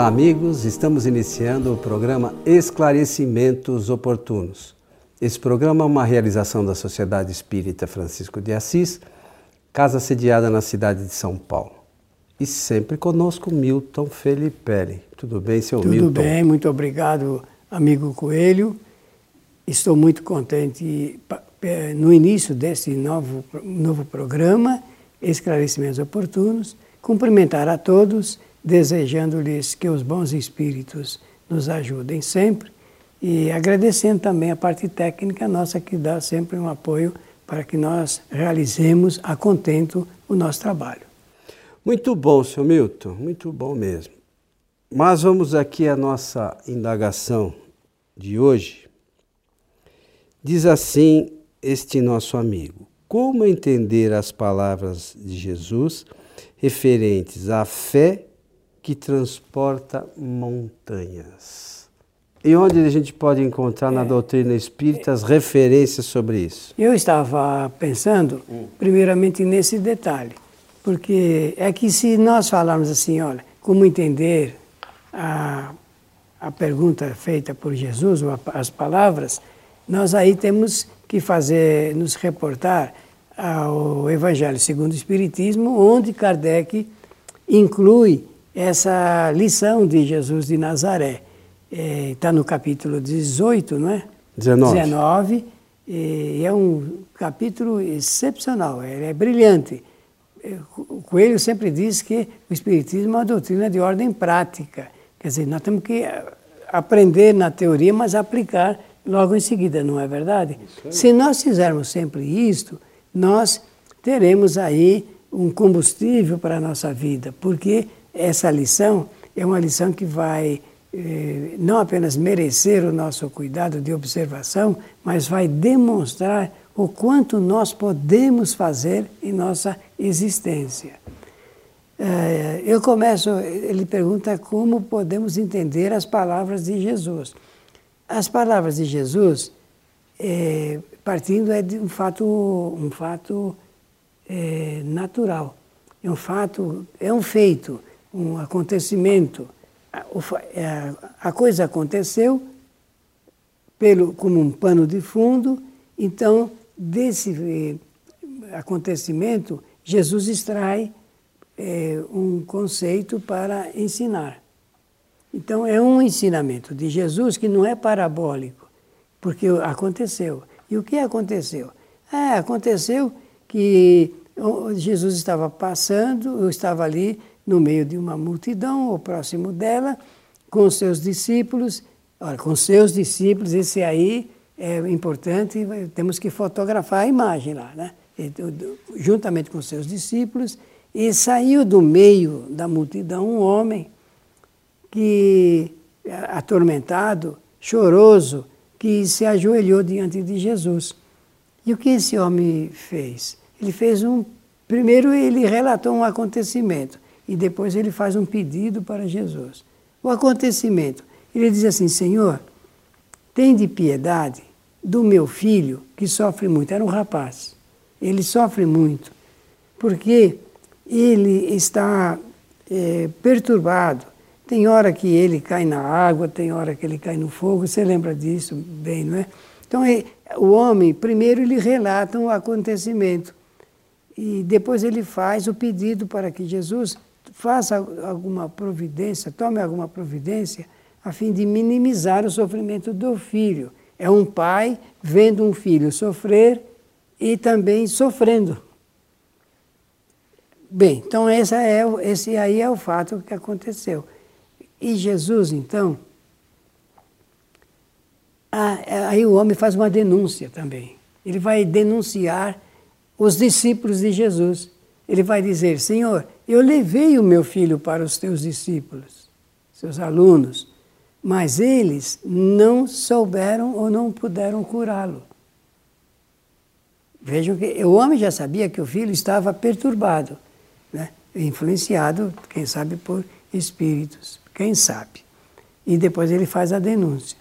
Olá, amigos. Estamos iniciando o programa Esclarecimentos Oportunos. Esse programa é uma realização da Sociedade Espírita Francisco de Assis, casa sediada na cidade de São Paulo. E sempre conosco Milton Felipe. Tudo bem, seu Tudo Milton? Tudo bem, muito obrigado, amigo Coelho. Estou muito contente no início desse novo, novo programa, Esclarecimentos Oportunos, cumprimentar a todos desejando-lhes que os bons espíritos nos ajudem sempre e agradecendo também a parte técnica nossa que dá sempre um apoio para que nós realizemos a contento o nosso trabalho. Muito bom, seu Milton, muito bom mesmo. Mas vamos aqui à nossa indagação de hoje. Diz assim este nosso amigo: Como entender as palavras de Jesus referentes à fé que transporta montanhas. E onde a gente pode encontrar na é, doutrina espírita as referências sobre isso? Eu estava pensando, primeiramente, nesse detalhe, porque é que se nós falarmos assim, olha, como entender a, a pergunta feita por Jesus, ou as palavras, nós aí temos que fazer, nos reportar ao Evangelho segundo o Espiritismo, onde Kardec inclui essa lição de Jesus de Nazaré. Está é, no capítulo 18, não é? 19. 19 e é um capítulo excepcional, ele é brilhante. É, o Coelho sempre diz que o Espiritismo é uma doutrina de ordem prática. Quer dizer, nós temos que aprender na teoria, mas aplicar logo em seguida, não é verdade? Se nós fizermos sempre isto, nós teremos aí um combustível para a nossa vida, porque essa lição é uma lição que vai eh, não apenas merecer o nosso cuidado de observação, mas vai demonstrar o quanto nós podemos fazer em nossa existência. Eh, eu começo, ele pergunta como podemos entender as palavras de Jesus. As palavras de Jesus, eh, partindo é de um fato, um fato natural, é um fato, é um feito um acontecimento, é, a coisa aconteceu pelo, como um pano de fundo, então desse eh, acontecimento Jesus extrai é, um conceito para ensinar. Então é um ensinamento de Jesus que não é parabólico, porque aconteceu. E o que aconteceu? É, aconteceu que Jesus estava passando, eu estava ali no meio de uma multidão, ou próximo dela, com seus discípulos. Olha, com seus discípulos, esse aí é importante, temos que fotografar a imagem lá, né? Juntamente com seus discípulos, e saiu do meio da multidão um homem que, atormentado, choroso, que se ajoelhou diante de Jesus. E o que esse homem fez? Ele fez um. Primeiro, ele relatou um acontecimento e depois ele faz um pedido para Jesus. O acontecimento, ele diz assim: Senhor, tem de piedade do meu filho que sofre muito. Era um rapaz. Ele sofre muito porque ele está é, perturbado. Tem hora que ele cai na água, tem hora que ele cai no fogo. Você lembra disso bem, não é? Então, o homem, primeiro, ele relata um acontecimento e depois ele faz o pedido para que Jesus faça alguma providência, tome alguma providência, a fim de minimizar o sofrimento do filho. É um pai vendo um filho sofrer e também sofrendo. Bem, então esse, é, esse aí é o fato que aconteceu. E Jesus, então, aí o homem faz uma denúncia também. Ele vai denunciar os discípulos de Jesus. Ele vai dizer: Senhor, eu levei o meu filho para os teus discípulos, seus alunos, mas eles não souberam ou não puderam curá-lo. Vejam que o homem já sabia que o filho estava perturbado, né? influenciado, quem sabe, por espíritos, quem sabe. E depois ele faz a denúncia.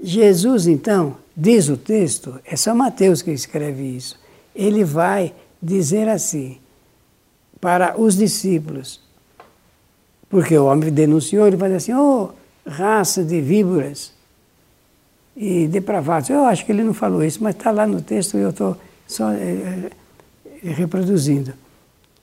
Jesus, então, diz o texto, é só Mateus que escreve isso, ele vai dizer assim: para os discípulos. Porque o homem denunciou, ele dizer assim, oh, raça de víboras e depravados. Eu acho que ele não falou isso, mas está lá no texto e eu estou só é, reproduzindo.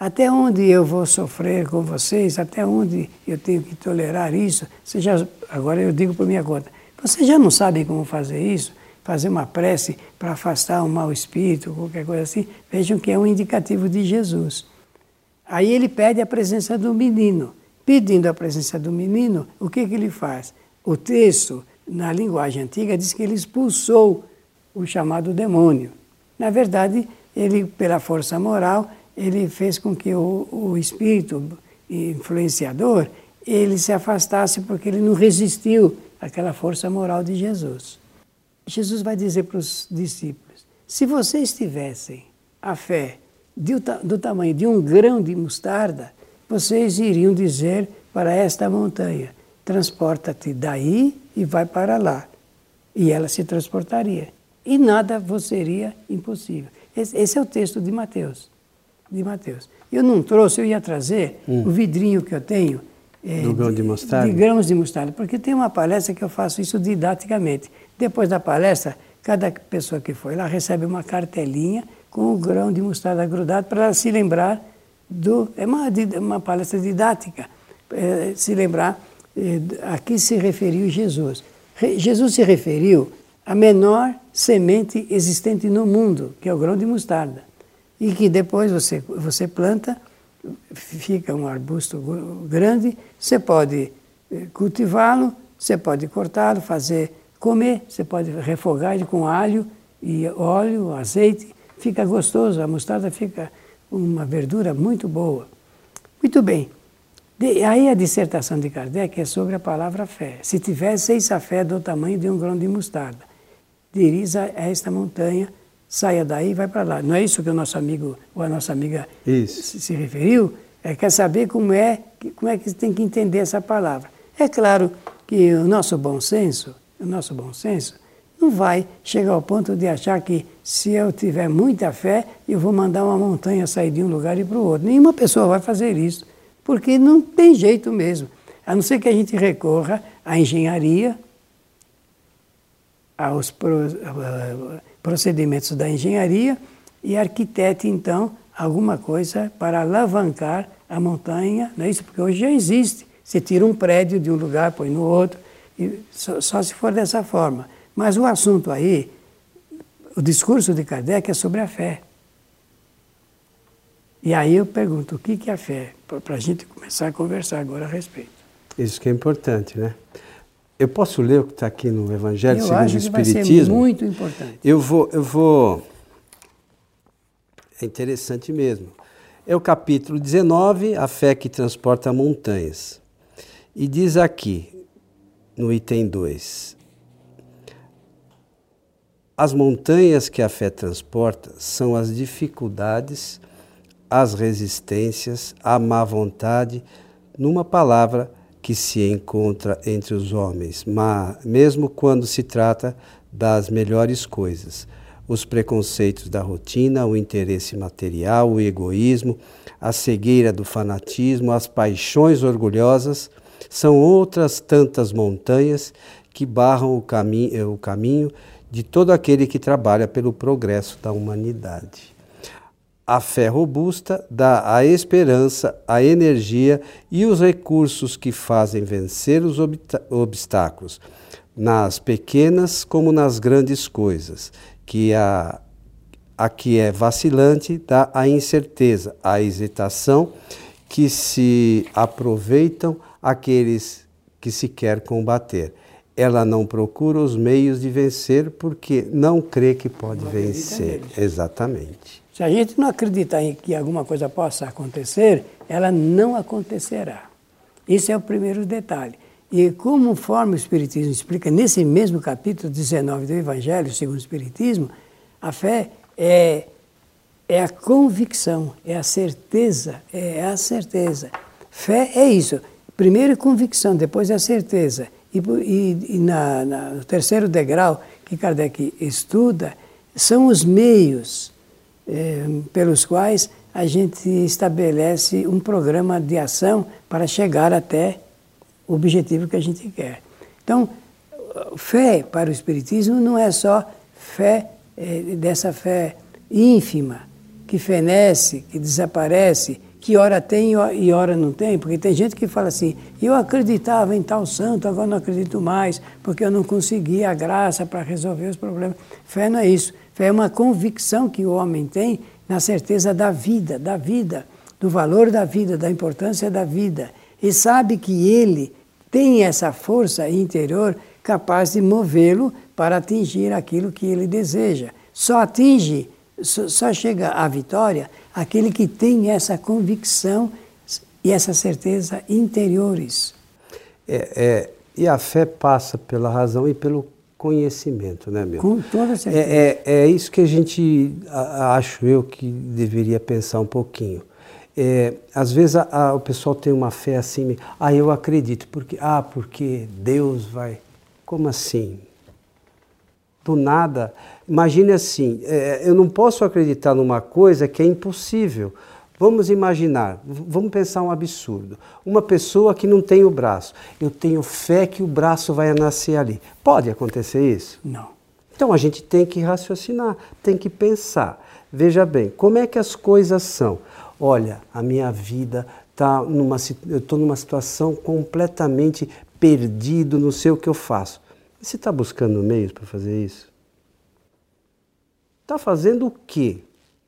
Até onde eu vou sofrer com vocês? Até onde eu tenho que tolerar isso? Você já, agora eu digo por minha conta. Vocês já não sabem como fazer isso? Fazer uma prece para afastar um mau espírito, qualquer coisa assim? Vejam que é um indicativo de Jesus. Aí ele pede a presença do menino. Pedindo a presença do menino, o que, que ele faz? O texto, na linguagem antiga, diz que ele expulsou o chamado demônio. Na verdade, ele, pela força moral, ele fez com que o, o espírito influenciador ele se afastasse porque ele não resistiu àquela força moral de Jesus. Jesus vai dizer para os discípulos: se vocês tivessem a fé do, do tamanho de um grão de mostarda, vocês iriam dizer para esta montanha: transporta-te daí e vai para lá. E ela se transportaria. E nada vos seria impossível. Esse, esse é o texto de Mateus de Mateus. Eu não trouxe, eu ia trazer hum. o vidrinho que eu tenho. É, grão de mostarda? De grãos de mostarda, porque tem uma palestra que eu faço isso didaticamente. Depois da palestra, cada pessoa que foi lá recebe uma cartelinha com o grão de mostarda grudado para se lembrar do. É uma, uma palestra didática, é, se lembrar é, a que se referiu Jesus. Re, Jesus se referiu à menor semente existente no mundo, que é o grão de mostarda e que depois você, você planta, fica um arbusto grande, você pode eh, cultivá-lo, você pode cortá-lo, fazer comer, você pode refogar ele com alho e óleo, azeite, fica gostoso, a mostarda fica uma verdura muito boa. Muito bem. De, aí a dissertação de Kardec é sobre a palavra fé. Se tivesseis a fé do tamanho de um grão de mostarda, diris a esta montanha, saia daí e vai para lá. Não é isso que o nosso amigo ou a nossa amiga se, se, referiu? É, quer saber como é, como é que tem que entender essa palavra. É claro que o nosso bom senso, o nosso bom senso, não vai chegar ao ponto de achar que se eu tiver muita fé, eu vou mandar uma montanha sair de um lugar e para o outro. Nenhuma pessoa vai fazer isso, porque não tem jeito mesmo. A não ser que a gente recorra à engenharia, aos procedimentos da engenharia e arquitete, então, alguma coisa para alavancar a montanha, não é isso? Porque hoje já existe. Você tira um prédio de um lugar, põe no outro, e só, só se for dessa forma. Mas o assunto aí, o discurso de Kardec é sobre a fé. E aí eu pergunto, o que é a fé? Para a gente começar a conversar agora a respeito. Isso que é importante, né? Eu posso ler o que está aqui no Evangelho eu segundo acho o Espiritismo? Que vai ser muito importante. Eu vou, eu vou. É interessante mesmo. É o capítulo 19, a fé que transporta montanhas. E diz aqui, no item 2: As montanhas que a fé transporta são as dificuldades, as resistências, a má vontade, numa palavra, que se encontra entre os homens, mas mesmo quando se trata das melhores coisas. Os preconceitos da rotina, o interesse material, o egoísmo, a cegueira do fanatismo, as paixões orgulhosas, são outras tantas montanhas que barram o, cami o caminho de todo aquele que trabalha pelo progresso da humanidade. A fé robusta dá a esperança, a energia e os recursos que fazem vencer os obstáculos, nas pequenas como nas grandes coisas, que a, a que é vacilante dá a incerteza, a hesitação, que se aproveitam aqueles que se quer combater. Ela não procura os meios de vencer porque não crê que pode vencer. Exatamente. Se a gente não acreditar em que alguma coisa possa acontecer, ela não acontecerá. Esse é o primeiro detalhe. E conforme o Espiritismo explica nesse mesmo capítulo 19 do Evangelho, segundo o Espiritismo, a fé é, é a convicção, é a certeza, é a certeza. Fé é isso. Primeiro é convicção, depois é certeza. E, e, e na, na, no terceiro degrau que Kardec estuda, são os meios é, pelos quais a gente estabelece um programa de ação para chegar até o objetivo que a gente quer. Então, fé para o Espiritismo não é só fé, é, dessa fé ínfima, que fenece, que desaparece, que hora tem e hora não tem, porque tem gente que fala assim, eu acreditava em tal santo, agora não acredito mais, porque eu não consegui a graça para resolver os problemas. Fé não é isso. Fé é uma convicção que o homem tem na certeza da vida, da vida, do valor da vida, da importância da vida. E sabe que ele tem essa força interior capaz de movê-lo para atingir aquilo que ele deseja. Só atinge, só chega à vitória aquele que tem essa convicção e essa certeza interiores. É, é, e a fé passa pela razão e pelo conhecimento, né, meu? Com toda certeza. É, é, é isso que a gente, a, acho eu, que deveria pensar um pouquinho. É, às vezes a, a, o pessoal tem uma fé assim, ah, eu acredito, porque, ah, porque Deus vai. Como assim? Do nada. Imagine assim, é, eu não posso acreditar numa coisa que é impossível. Vamos imaginar, vamos pensar um absurdo. Uma pessoa que não tem o braço. Eu tenho fé que o braço vai nascer ali. Pode acontecer isso? Não. Então a gente tem que raciocinar, tem que pensar. Veja bem, como é que as coisas são? Olha, a minha vida está numa eu estou numa situação completamente perdido, não sei o que eu faço. Você está buscando meios para fazer isso? Está fazendo o quê?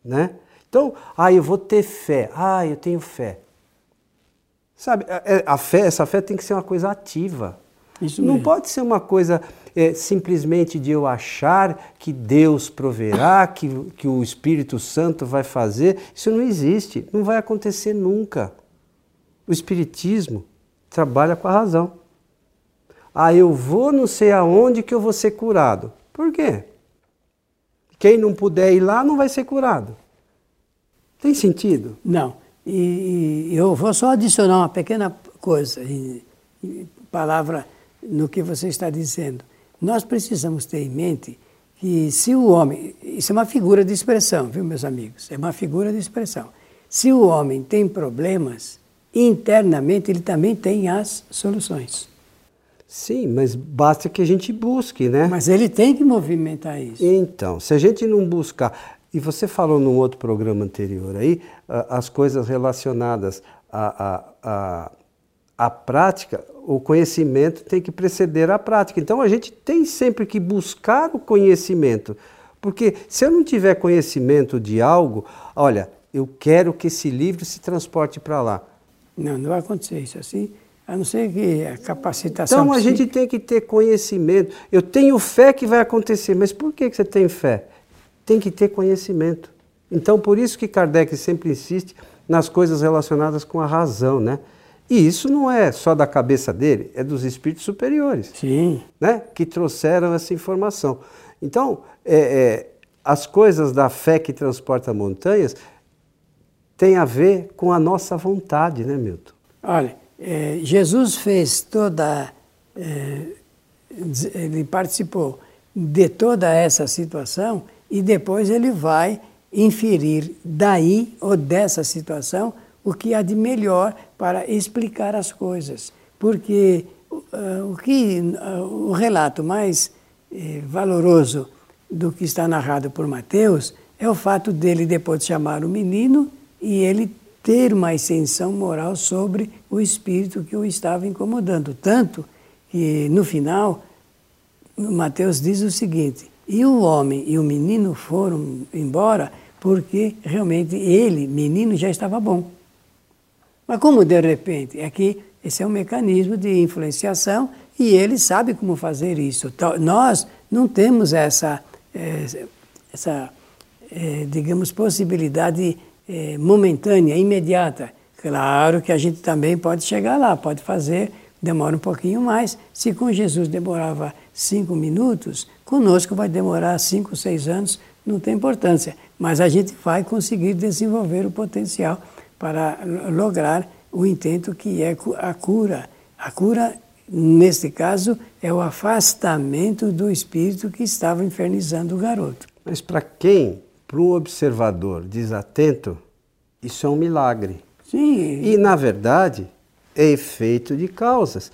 Né? Então, ah, eu vou ter fé. Ah, eu tenho fé. Sabe, a, é, a fé, essa fé tem que ser uma coisa ativa. Isso não mesmo. pode ser uma coisa é, simplesmente de eu achar que Deus proverá, que, que o Espírito Santo vai fazer. Isso não existe, não vai acontecer nunca. O Espiritismo trabalha com a razão. Ah, eu vou não sei aonde que eu vou ser curado. Por quê? Quem não puder ir lá não vai ser curado. Tem sentido? Não. E, e eu vou só adicionar uma pequena coisa, palavra no que você está dizendo. Nós precisamos ter em mente que se o homem, isso é uma figura de expressão, viu, meus amigos? É uma figura de expressão. Se o homem tem problemas, internamente ele também tem as soluções. Sim, mas basta que a gente busque, né? Mas ele tem que movimentar isso. Então, se a gente não buscar, e você falou num outro programa anterior aí, as coisas relacionadas à, à, à, à prática, o conhecimento tem que preceder a prática. Então a gente tem sempre que buscar o conhecimento. Porque se eu não tiver conhecimento de algo, olha, eu quero que esse livro se transporte para lá. Não, não vai acontecer isso assim, a não ser que a capacitação. Então a gente tem que ter conhecimento. Eu tenho fé que vai acontecer, mas por que você tem fé? Tem que ter conhecimento. Então por isso que Kardec sempre insiste nas coisas relacionadas com a razão, né? E isso não é só da cabeça dele, é dos espíritos superiores. Sim. Né? Que trouxeram essa informação. Então, é, é, as coisas da fé que transporta montanhas têm a ver com a nossa vontade, né, Milton? Olha, é, Jesus fez toda. É, ele participou de toda essa situação e depois ele vai inferir daí ou dessa situação o que há de melhor para explicar as coisas. Porque uh, o, que, o relato mais valoroso do que está narrado por Mateus é o fato dele depois de chamar o menino e ele ter uma ascensão moral sobre o espírito que o estava incomodando. Tanto que no final, Mateus diz o seguinte: e o homem e o menino foram embora porque realmente ele, menino, já estava bom. Mas como de repente? É que esse é um mecanismo de influenciação e ele sabe como fazer isso. Então, nós não temos essa, eh, essa eh, digamos, possibilidade eh, momentânea, imediata. Claro que a gente também pode chegar lá, pode fazer, demora um pouquinho mais. Se com Jesus demorava cinco minutos, conosco vai demorar cinco, seis anos, não tem importância. Mas a gente vai conseguir desenvolver o potencial para lograr o intento que é a cura. A cura, neste caso, é o afastamento do espírito que estava infernizando o garoto. Mas para quem, para um observador desatento, Isso é um milagre. Sim. E, na verdade, é efeito de causas.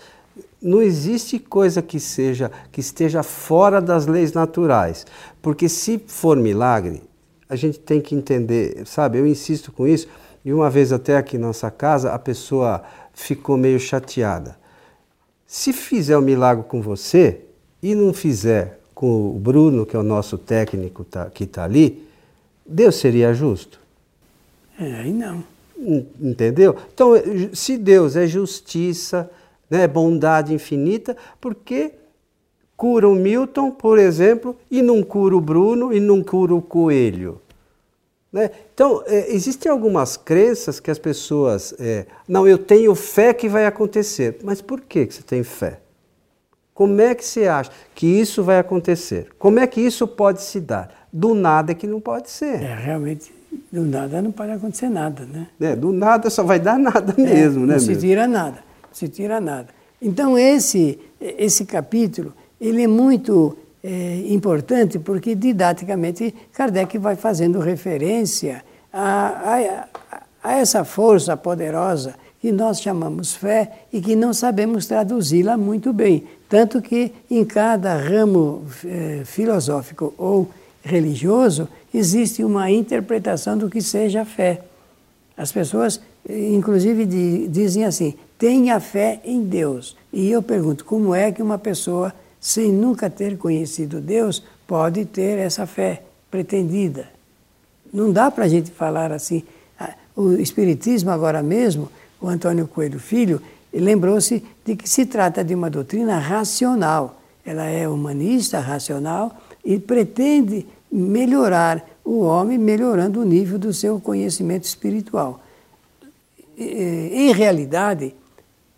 Não existe coisa que seja que esteja fora das leis naturais, porque se for milagre, a gente tem que entender, sabe? Eu insisto com isso. E uma vez até aqui na nossa casa, a pessoa ficou meio chateada. Se fizer o um milagre com você e não fizer com o Bruno, que é o nosso técnico tá, que está ali, Deus seria justo? É, aí não. Entendeu? Então, se Deus é justiça, né, bondade infinita, por que cura o Milton, por exemplo, e não cura o Bruno e não cura o Coelho? Né? Então, é, existem algumas crenças que as pessoas. É, não, eu tenho fé que vai acontecer. Mas por que você tem fé? Como é que você acha que isso vai acontecer? Como é que isso pode se dar? Do nada é que não pode ser. É, realmente, do nada não pode acontecer nada, né? É, do nada só vai dar nada mesmo, é, né? Não se tira nada, se tira nada. Então, esse, esse capítulo, ele é muito é, importante porque, didaticamente, Kardec vai fazendo referência a, a, a essa força poderosa que nós chamamos fé e que não sabemos traduzi-la muito bem. Tanto que em cada ramo eh, filosófico ou religioso existe uma interpretação do que seja fé. As pessoas, inclusive, dizem assim: tenha fé em Deus. E eu pergunto: como é que uma pessoa, sem nunca ter conhecido Deus, pode ter essa fé pretendida? Não dá para a gente falar assim. Ah, o Espiritismo, agora mesmo, o Antônio Coelho Filho lembrou-se de que se trata de uma doutrina racional. Ela é humanista, racional e pretende melhorar o homem, melhorando o nível do seu conhecimento espiritual. Em realidade,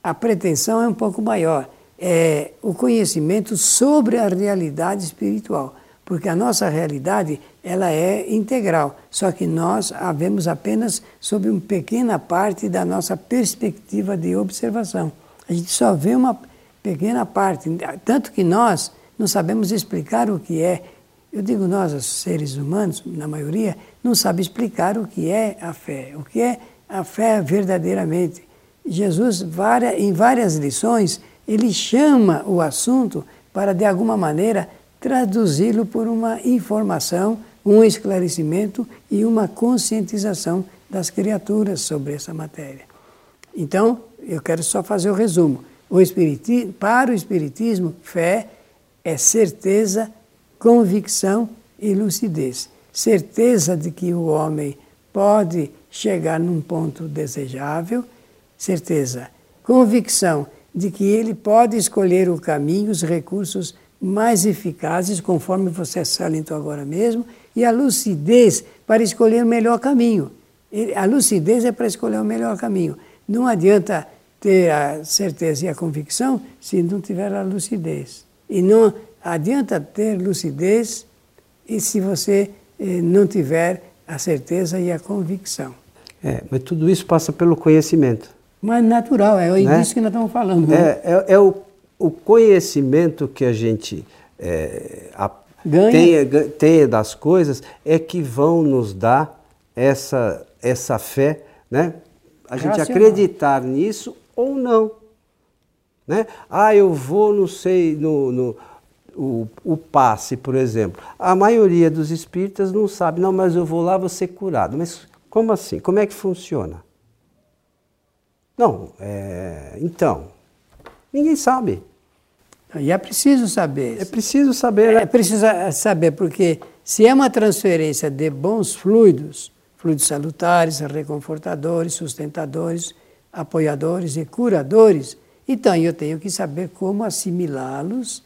a pretensão é um pouco maior. É o conhecimento sobre a realidade espiritual porque a nossa realidade ela é integral, só que nós a vemos apenas sob uma pequena parte da nossa perspectiva de observação. A gente só vê uma pequena parte, tanto que nós não sabemos explicar o que é. Eu digo nós, os seres humanos, na maioria, não sabe explicar o que é a fé, o que é a fé verdadeiramente. Jesus, em várias lições, ele chama o assunto para, de alguma maneira, traduzi-lo por uma informação, um esclarecimento e uma conscientização das criaturas sobre essa matéria. Então, eu quero só fazer o resumo. O espiritismo, para o Espiritismo, fé é certeza, convicção e lucidez. Certeza de que o homem pode chegar num ponto desejável, certeza, convicção de que ele pode escolher o caminho, os recursos mais eficazes, conforme você salientou agora mesmo, e a lucidez para escolher o melhor caminho. A lucidez é para escolher o melhor caminho. Não adianta ter a certeza e a convicção se não tiver a lucidez. E não adianta ter lucidez e se você eh, não tiver a certeza e a convicção. É, mas tudo isso passa pelo conhecimento. Mas natural, é né? disso que nós estamos falando. Né? É, é, é o o conhecimento que a gente é, a, tenha, tenha das coisas é que vão nos dar essa, essa fé, né? A gente acreditar nisso ou não. Né? Ah, eu vou, não sei, no, no o, o, passe, por exemplo. A maioria dos espíritas não sabe, não, mas eu vou lá, vou ser curado. Mas como assim? Como é que funciona? Não, é, então, Ninguém sabe. E é preciso saber. É preciso saber. Né? É preciso saber, porque se é uma transferência de bons fluidos, fluidos salutares, reconfortadores, sustentadores, apoiadores e curadores, então eu tenho que saber como assimilá-los,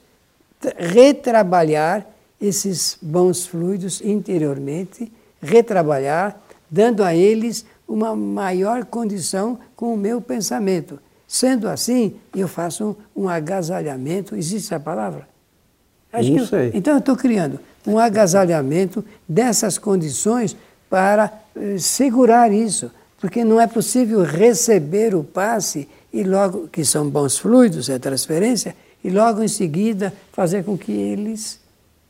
retrabalhar esses bons fluidos interiormente, retrabalhar, dando a eles uma maior condição com o meu pensamento Sendo assim, eu faço um, um agasalhamento, existe essa palavra? Acho Não sei. então eu estou criando um agasalhamento dessas condições para eh, segurar isso, porque não é possível receber o passe e logo, que são bons fluidos, é transferência, e logo em seguida fazer com que eles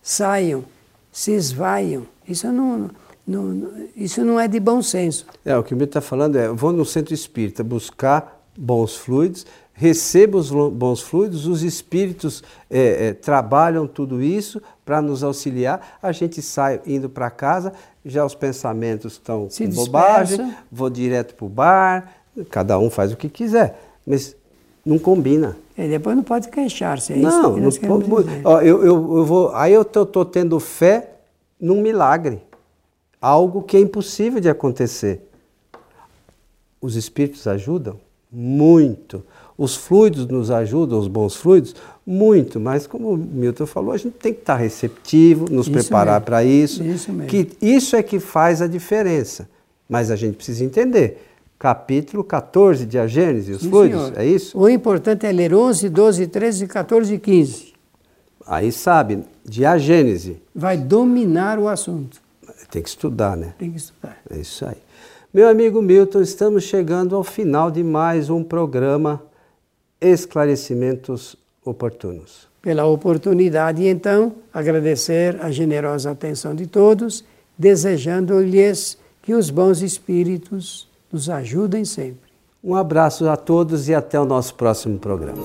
saiam, se esvaiam. Isso não, Não, isso não é de bom senso. É, o que o Milton está falando é, vou no centro espírita buscar bons fluidos, recebo os bons fluidos, os espíritos é, é, trabalham tudo isso para nos auxiliar, a gente sai indo para casa, já os pensamentos estão Se com dispersa. bobagem, vou direto para o bar, cada um faz o que quiser, mas não combina. E depois não pode queixar-se, é isso não, que não nós queremos po- dizer. ó, eu, eu, eu vou, aí eu estou tendo fé num milagre, algo que é impossível de acontecer. Os espíritos ajudam muito. Os fluidos nos ajudam, os bons fluidos, muito. Mas como o Milton falou, a gente tem que estar receptivo, nos Isso preparar para isso. Isso mesmo. Que isso é que faz a diferença. Mas a gente precisa entender. Capítulo 14 de A Gênese, os Sim, fluidos, senhor. é isso? O importante é ler 11, 12, 13, 14 e 15. Aí sabe, de A Gênese. Vai dominar o assunto. Tem que estudar, né? Tem que estudar. É isso aí. Meu amigo Milton, estamos chegando ao final de mais um programa Esclarecimentos Oportunos. Pela oportunidade, então, agradecer a generosa atenção de todos, desejando-lhes que os bons espíritos nos ajudem sempre. Um abraço a todos e até o nosso próximo programa.